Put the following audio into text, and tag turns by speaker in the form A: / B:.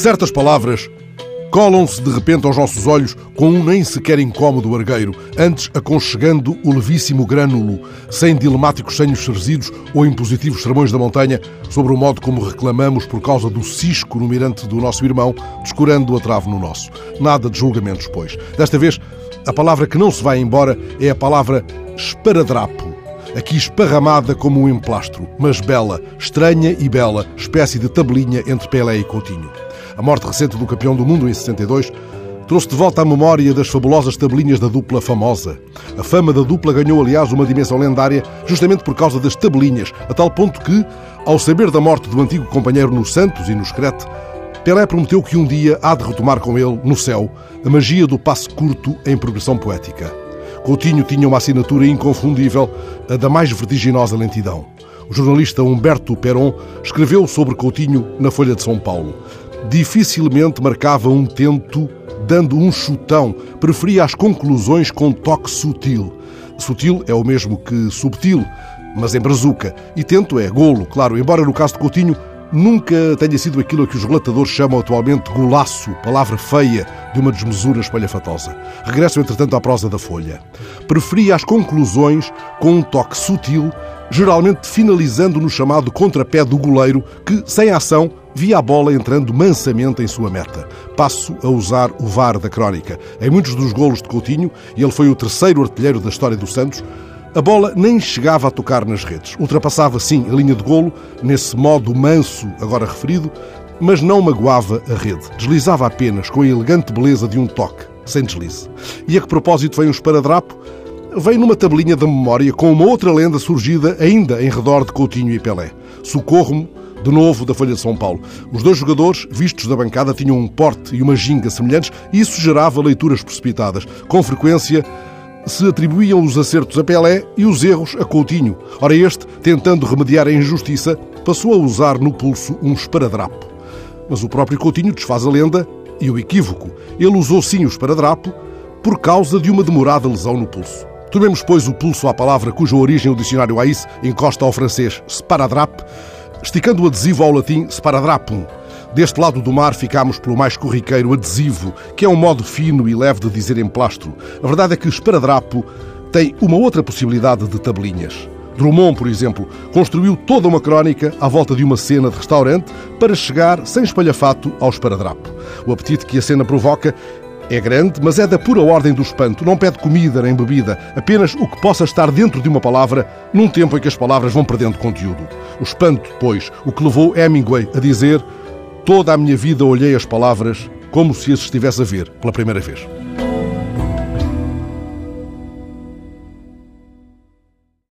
A: Certas palavras colam-se de repente aos nossos olhos com um nem sequer incómodo argueiro, antes aconchegando o levíssimo grânulo, sem dilemáticos senhos serzidos ou impositivos sermões da montanha, sobre o modo como reclamamos por causa do cisco no mirante do nosso irmão, descurando a trave no nosso. Nada de julgamentos, pois. Desta vez, a palavra que não se vai embora é a palavra esparadrapo aqui esparramada como um emplastro, mas bela, estranha e bela, espécie de tabelinha entre Pelé e Coutinho. A morte recente do campeão do mundo em 62 trouxe de volta à memória das fabulosas tabelinhas da dupla famosa. A fama da dupla ganhou, aliás, uma dimensão lendária justamente por causa das tabelinhas, a tal ponto que, ao saber da morte do antigo companheiro no Santos e no Screte, Pelé prometeu que um dia há de retomar com ele, no céu, a magia do passo curto em progressão poética. Coutinho tinha uma assinatura inconfundível, a da mais vertiginosa lentidão. O jornalista Humberto Peron escreveu sobre Coutinho na Folha de São Paulo. Dificilmente marcava um tento dando um chutão, preferia as conclusões com toque sutil. Sutil é o mesmo que subtil, mas em brazuca. E tento é golo, claro, embora no caso de Coutinho nunca tenha sido aquilo a que os relatadores chamam atualmente golaço, palavra feia de uma desmesura espalhafatosa. Regresso, entretanto, à prosa da Folha. Preferia as conclusões com um toque sutil, geralmente finalizando no chamado contrapé do goleiro, que, sem ação, via a bola entrando mansamente em sua meta. Passo a usar o VAR da crónica. Em muitos dos golos de Coutinho, e ele foi o terceiro artilheiro da história do Santos, a bola nem chegava a tocar nas redes. Ultrapassava, sim, a linha de golo, nesse modo manso agora referido, mas não magoava a rede. Deslizava apenas com a elegante beleza de um toque, sem deslize. E a que propósito vem um esparadrapo? Vem numa tabelinha da memória com uma outra lenda surgida ainda em redor de Coutinho e Pelé. Socorro-me de novo da Folha de São Paulo. Os dois jogadores, vistos da bancada, tinham um porte e uma ginga semelhantes e isso gerava leituras precipitadas. Com frequência, se atribuíam os acertos a Pelé e os erros a Coutinho. Ora, este, tentando remediar a injustiça, passou a usar no pulso um esparadrapo. Mas o próprio Coutinho desfaz a lenda e o equívoco. Ele usou sim o esparadrapo por causa de uma demorada lesão no pulso. Tomemos, pois, o pulso à palavra cuja origem o dicionário AIS encosta ao francês sparadrap, esticando o adesivo ao latim sparadrapum, Deste lado do mar ficámos pelo mais corriqueiro adesivo, que é um modo fino e leve de dizer emplastro. A verdade é que esparadrapo tem uma outra possibilidade de tabelinhas. Drummond, por exemplo, construiu toda uma crónica à volta de uma cena de restaurante para chegar, sem espalhafato, ao esparadrapo. O apetite que a cena provoca é grande, mas é da pura ordem do espanto. Não pede comida nem bebida, apenas o que possa estar dentro de uma palavra, num tempo em que as palavras vão perdendo conteúdo. O espanto, pois, o que levou Hemingway a dizer Toda a minha vida olhei as palavras como se as estivesse a ver pela primeira vez.